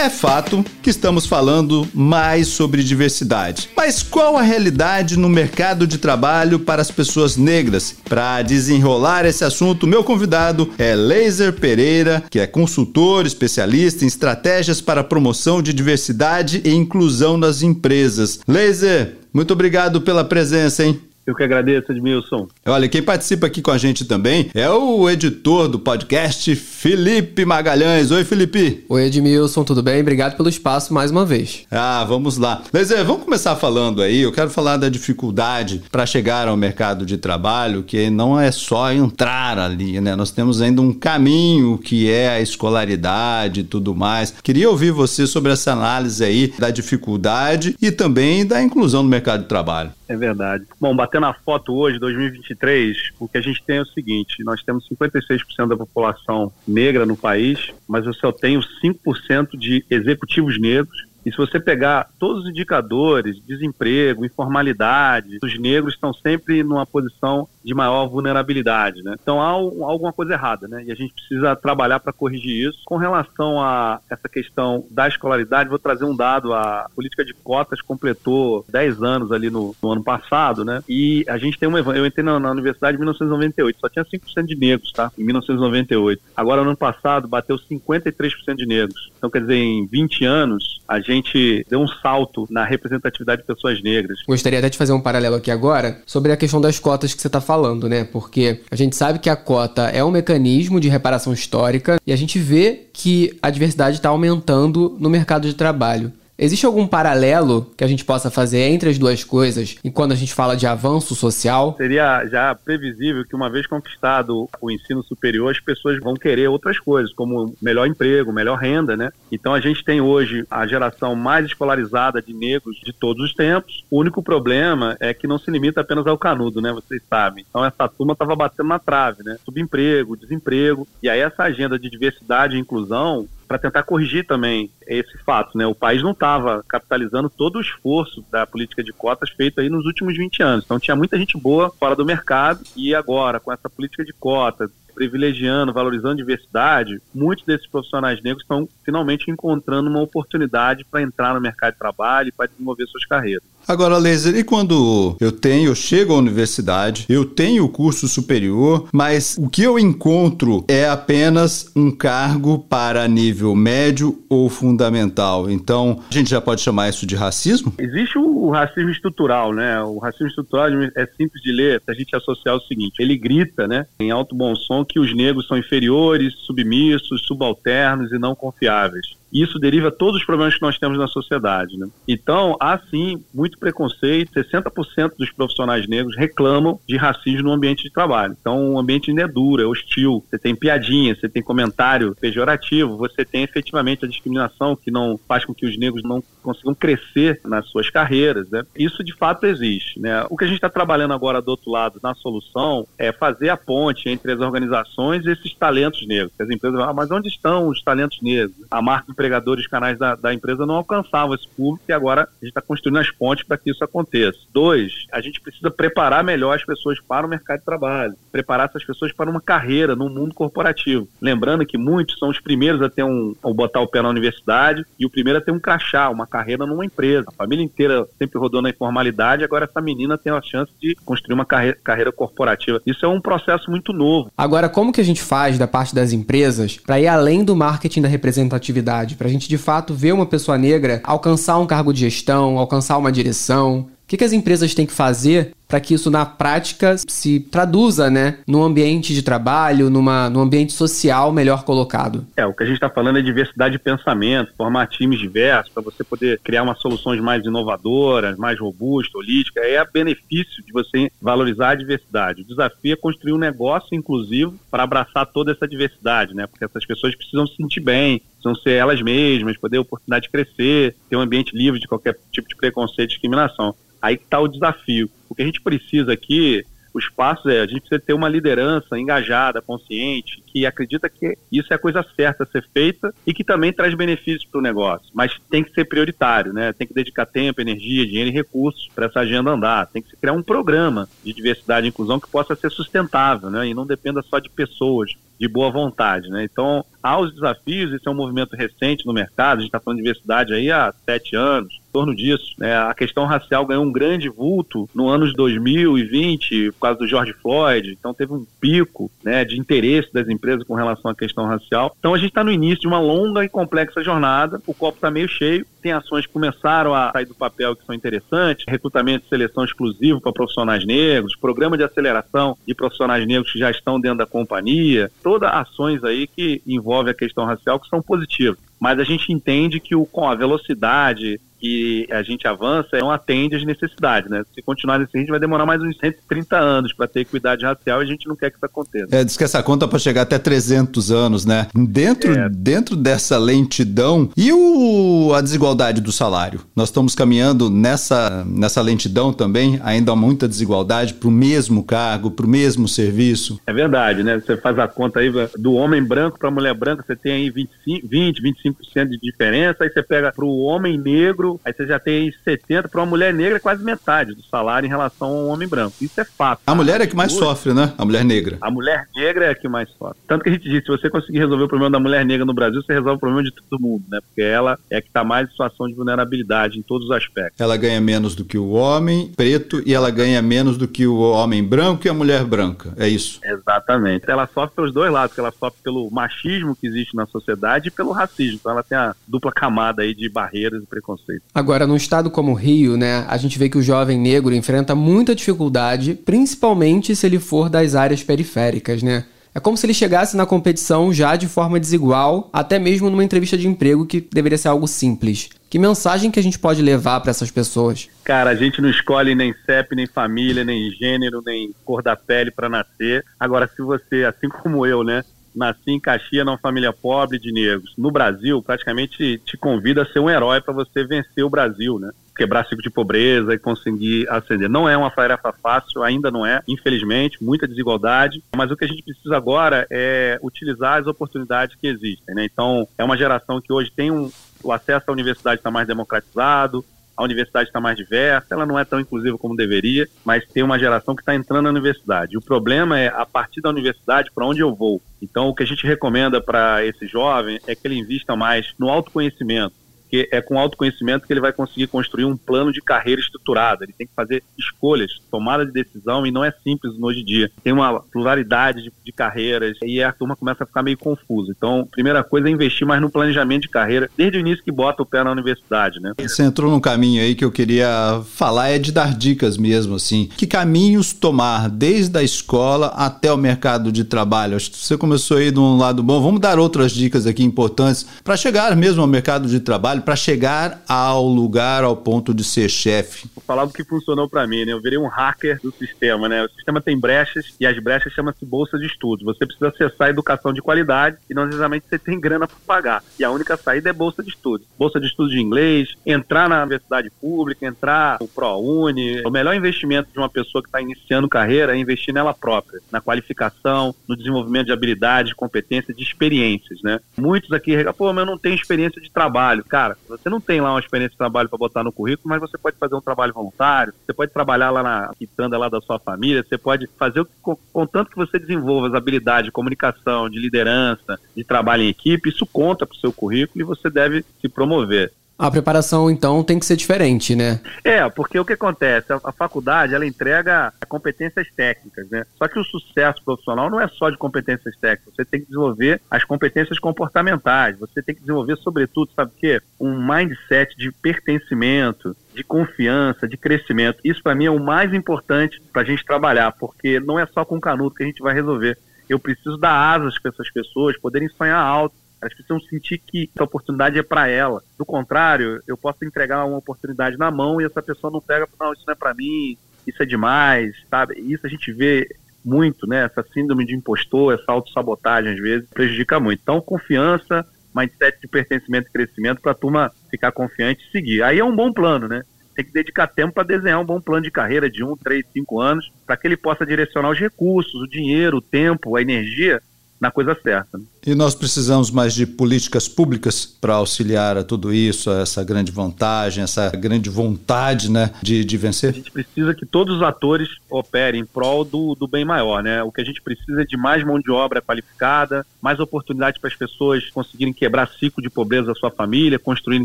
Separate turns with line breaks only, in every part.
É fato que estamos falando mais sobre diversidade. Mas qual a realidade no mercado de trabalho para as pessoas negras? Para desenrolar esse assunto, meu convidado é Laser Pereira, que é consultor especialista em estratégias para promoção de diversidade e inclusão nas empresas. Laser, muito obrigado pela presença, hein?
Eu que agradeço, Edmilson.
Olha, quem participa aqui com a gente também é o editor do podcast, Felipe Magalhães. Oi, Felipe.
Oi, Edmilson, tudo bem? Obrigado pelo espaço mais uma vez.
Ah, vamos lá. Mas é, vamos começar falando aí. Eu quero falar da dificuldade para chegar ao mercado de trabalho, que não é só entrar ali, né? Nós temos ainda um caminho que é a escolaridade e tudo mais. Queria ouvir você sobre essa análise aí da dificuldade e também da inclusão no mercado de trabalho.
É verdade. Bom, batendo a foto hoje, 2023, o que a gente tem é o seguinte: nós temos 56% da população negra no país, mas eu só tenho 5% de executivos negros. E se você pegar todos os indicadores, desemprego, informalidade, os negros estão sempre numa posição de maior vulnerabilidade, né? Então há um, alguma coisa errada, né? E a gente precisa trabalhar para corrigir isso. Com relação a essa questão da escolaridade, vou trazer um dado: a política de cotas completou 10 anos ali no, no ano passado, né? E a gente tem uma. Eu entrei na, na universidade em 1998, só tinha 5% de negros, tá? Em 1998. Agora, no ano passado, bateu 53% de negros. Então, quer dizer, em 20 anos, a gente deu um salto na representatividade de pessoas negras.
Gostaria até de fazer um paralelo aqui agora sobre a questão das cotas que você está falando, né? Porque a gente sabe que a cota é um mecanismo de reparação histórica e a gente vê que a diversidade está aumentando no mercado de trabalho. Existe algum paralelo que a gente possa fazer entre as duas coisas e quando a gente fala de avanço social?
Seria já previsível que uma vez conquistado o ensino superior, as pessoas vão querer outras coisas, como melhor emprego, melhor renda, né? Então a gente tem hoje a geração mais escolarizada de negros de todos os tempos. O único problema é que não se limita apenas ao canudo, né? Vocês sabem. Então essa turma estava batendo na trave, né? Subemprego, desemprego. E aí essa agenda de diversidade e inclusão para tentar corrigir também esse fato. Né? O país não estava capitalizando todo o esforço da política de cotas feito aí nos últimos 20 anos. Então tinha muita gente boa fora do mercado e agora, com essa política de cotas, privilegiando, valorizando a diversidade, muitos desses profissionais negros estão finalmente encontrando uma oportunidade para entrar no mercado de trabalho e para desenvolver suas carreiras.
Agora, Laser, e quando eu tenho, eu chego à universidade, eu tenho o curso superior, mas o que eu encontro é apenas um cargo para nível médio ou fundamental. Então, a gente já pode chamar isso de racismo?
Existe o racismo estrutural, né? O racismo estrutural é simples de ler, a gente associar o seguinte, ele grita, né, em alto bom som que os negros são inferiores, submissos, subalternos e não confiáveis. Isso deriva todos os problemas que nós temos na sociedade. Né? Então, há sim muito preconceito. 60% dos profissionais negros reclamam de racismo no ambiente de trabalho. Então, o ambiente ainda é duro, é hostil. Você tem piadinha, você tem comentário pejorativo, você tem efetivamente a discriminação que não faz com que os negros não consigam crescer nas suas carreiras. Né? Isso de fato existe. Né? O que a gente está trabalhando agora do outro lado na solução é fazer a ponte entre as organizações e esses talentos negros. As empresas falam, ah, mas onde estão os talentos negros? A marca empregadores canais da, da empresa não alcançavam esse público e agora a gente está construindo as pontes para que isso aconteça. Dois, a gente precisa preparar melhor as pessoas para o mercado de trabalho, preparar essas pessoas para uma carreira no mundo corporativo. Lembrando que muitos são os primeiros a ter um, a botar o pé na universidade e o primeiro a ter um crachá, uma carreira numa empresa. A família inteira sempre rodou na informalidade, agora essa menina tem a chance de construir uma carreira, carreira corporativa. Isso é um processo muito novo.
Agora, como que a gente faz da parte das empresas para ir além do marketing da representatividade? Para a gente de fato ver uma pessoa negra alcançar um cargo de gestão, alcançar uma direção? O que, que as empresas têm que fazer para que isso na prática se traduza, né, num ambiente de trabalho, numa, num ambiente social melhor colocado.
É, o que a gente está falando é diversidade de pensamento, formar times diversos para você poder criar umas soluções mais inovadoras, mais robustas, holísticas. É a benefício de você valorizar a diversidade. O desafio é construir um negócio inclusivo para abraçar toda essa diversidade, né? Porque essas pessoas precisam se sentir bem, precisam ser elas mesmas, poder a oportunidade de crescer, ter um ambiente livre de qualquer tipo de preconceito e discriminação. Aí está o desafio. O que a gente precisa aqui os passos é a gente precisa ter uma liderança engajada, consciente, que acredita que isso é a coisa certa a ser feita e que também traz benefícios para o negócio. Mas tem que ser prioritário, né? Tem que dedicar tempo, energia, dinheiro e recursos para essa agenda andar. Tem que se criar um programa de diversidade e inclusão que possa ser sustentável, né? E não dependa só de pessoas de boa vontade, né? Então, há os desafios, esse é um movimento recente no mercado, a gente está falando de diversidade aí há sete anos, torno disso. Né? A questão racial ganhou um grande vulto no ano de 2020, por causa do George Floyd, então teve um pico né, de interesse das empresas com relação à questão racial. Então a gente está no início de uma longa e complexa jornada, o copo está meio cheio, tem ações que começaram a sair do papel que são interessantes, recrutamento e seleção exclusivo para profissionais negros, programa de aceleração de profissionais negros que já estão dentro da companhia, todas ações aí que envolvem a questão racial que são positivas. Mas a gente entende que o, com a velocidade que a gente avança não atende às necessidades, né? Se continuar nesse ritmo, vai demorar mais uns 130 anos para ter equidade racial e a gente não quer que isso aconteça.
É, diz que essa conta para chegar até 300 anos, né? Dentro, é. dentro dessa lentidão e o, a desigualdade do salário? Nós estamos caminhando nessa, nessa lentidão também, ainda há muita desigualdade para o mesmo cargo, para o mesmo serviço.
É verdade, né? Você faz a conta aí do homem branco para a mulher branca, você tem aí 25, 20, 25% de diferença, aí você pega para o homem negro aí você já tem 70 para uma mulher negra é quase metade do salário em relação ao homem branco. Isso é fato.
A mulher é que mais sofre, né? A mulher negra.
A mulher negra é a que mais sofre. Tanto que a gente diz, se você conseguir resolver o problema da mulher negra no Brasil, você resolve o problema de todo mundo, né? Porque ela é a que está mais em situação de vulnerabilidade em todos os aspectos.
Ela ganha menos do que o homem preto e ela ganha menos do que o homem branco e a mulher branca. É isso?
Exatamente. Ela sofre pelos dois lados, ela sofre pelo machismo que existe na sociedade e pelo racismo. Então ela tem a dupla camada aí de barreiras e preconceitos.
Agora, num estado como o Rio, né, a gente vê que o jovem negro enfrenta muita dificuldade, principalmente se ele for das áreas periféricas, né? É como se ele chegasse na competição já de forma desigual, até mesmo numa entrevista de emprego que deveria ser algo simples. Que mensagem que a gente pode levar para essas pessoas?
Cara, a gente não escolhe nem CEP, nem família, nem gênero, nem cor da pele para nascer. Agora, se você, assim como eu, né, nasci em Caxias, numa família pobre de negros. No Brasil, praticamente te convida a ser um herói para você vencer o Brasil, né? Quebrar ciclo de pobreza e conseguir ascender. Não é uma tarefa fácil, ainda não é, infelizmente, muita desigualdade, mas o que a gente precisa agora é utilizar as oportunidades que existem, né? Então, é uma geração que hoje tem um, o acesso à universidade está mais democratizado, a universidade está mais diversa, ela não é tão inclusiva como deveria, mas tem uma geração que está entrando na universidade. O problema é, a partir da universidade, para onde eu vou? Então, o que a gente recomenda para esse jovem é que ele invista mais no autoconhecimento porque é com autoconhecimento que ele vai conseguir construir um plano de carreira estruturado. Ele tem que fazer escolhas, tomada de decisão, e não é simples hoje em dia. Tem uma pluralidade de, de carreiras e a turma começa a ficar meio confusa. Então, primeira coisa é investir mais no planejamento de carreira, desde o início que bota o pé na universidade, né?
Você entrou num caminho aí que eu queria falar, é de dar dicas mesmo, assim. Que caminhos tomar desde a escola até o mercado de trabalho? Acho que você começou aí de um lado bom. Vamos dar outras dicas aqui importantes para chegar mesmo ao mercado de trabalho trabalho para chegar ao lugar, ao ponto de ser chefe?
Vou falar do que funcionou para mim, né? Eu virei um hacker do sistema, né? O sistema tem brechas e as brechas chamam-se bolsa de estudos. Você precisa acessar a educação de qualidade e não necessariamente você tem grana para pagar. E a única saída é bolsa de estudos. Bolsa de estudos de inglês, entrar na universidade pública, entrar no ProUni. O melhor investimento de uma pessoa que está iniciando carreira é investir nela própria, na qualificação, no desenvolvimento de habilidades, de competências, de experiências, né? Muitos aqui, pô, mas eu não tenho experiência de trabalho. Cara, cara, você não tem lá uma experiência de trabalho para botar no currículo, mas você pode fazer um trabalho voluntário, você pode trabalhar lá na quitanda lá da sua família, você pode fazer o que, contanto que você desenvolva as habilidades de comunicação, de liderança, de trabalho em equipe, isso conta para o seu currículo e você deve se promover.
A preparação, então, tem que ser diferente, né?
É, porque o que acontece? A, a, faculdade, ela entrega competências técnicas, né? Só que o sucesso profissional não é só de competências técnicas. Você tem que desenvolver as competências comportamentais. Você tem que desenvolver, sobretudo, sabe o quê? Um mindset de pertencimento, de confiança, de crescimento. Isso, para mim, é o mais importante para a gente trabalhar, porque não é só com canudo que a gente vai resolver. Eu preciso dar asas para essas pessoas poderem sonhar alto, elas precisam sentir que a oportunidade é para ela. Do contrário, eu posso entregar uma oportunidade na mão e essa pessoa não pega, não, isso não é para mim, isso é demais, sabe? Isso a gente vê muito, né? Essa síndrome de impostor, essa autossabotagem, às vezes, prejudica muito. Então, confiança, mindset de pertencimento e crescimento para a turma ficar confiante e seguir. Aí é um bom plano, né? tem que dedicar tempo para desenhar um bom plano de carreira de um, três, cinco anos, para que ele possa direcionar os recursos, o dinheiro, o tempo, a energia na coisa certa. Né?
E nós precisamos mais de políticas públicas para auxiliar a tudo isso, a essa grande vantagem, essa grande vontade né, de, de vencer?
A gente precisa que todos os atores operem em prol do, do bem maior. Né? O que a gente precisa é de mais mão de obra qualificada, mais oportunidades para as pessoas conseguirem quebrar ciclo de pobreza da sua família, construírem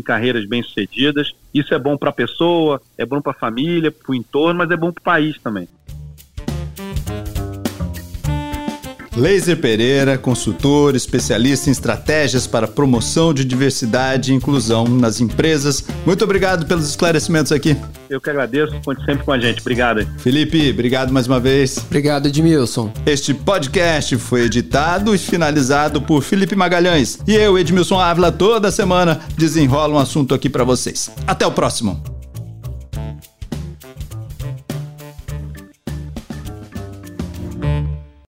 carreiras bem-sucedidas. Isso é bom para a pessoa, é bom para a família, para o entorno, mas é bom para o país também.
Laser Pereira, consultor, especialista em estratégias para promoção de diversidade e inclusão nas empresas. Muito obrigado pelos esclarecimentos aqui.
Eu que agradeço, conte sempre com a gente. Obrigado.
Felipe, obrigado mais uma vez.
Obrigado, Edmilson.
Este podcast foi editado e finalizado por Felipe Magalhães. E eu, Edmilson Ávila, toda semana desenrola um assunto aqui para vocês. Até o próximo.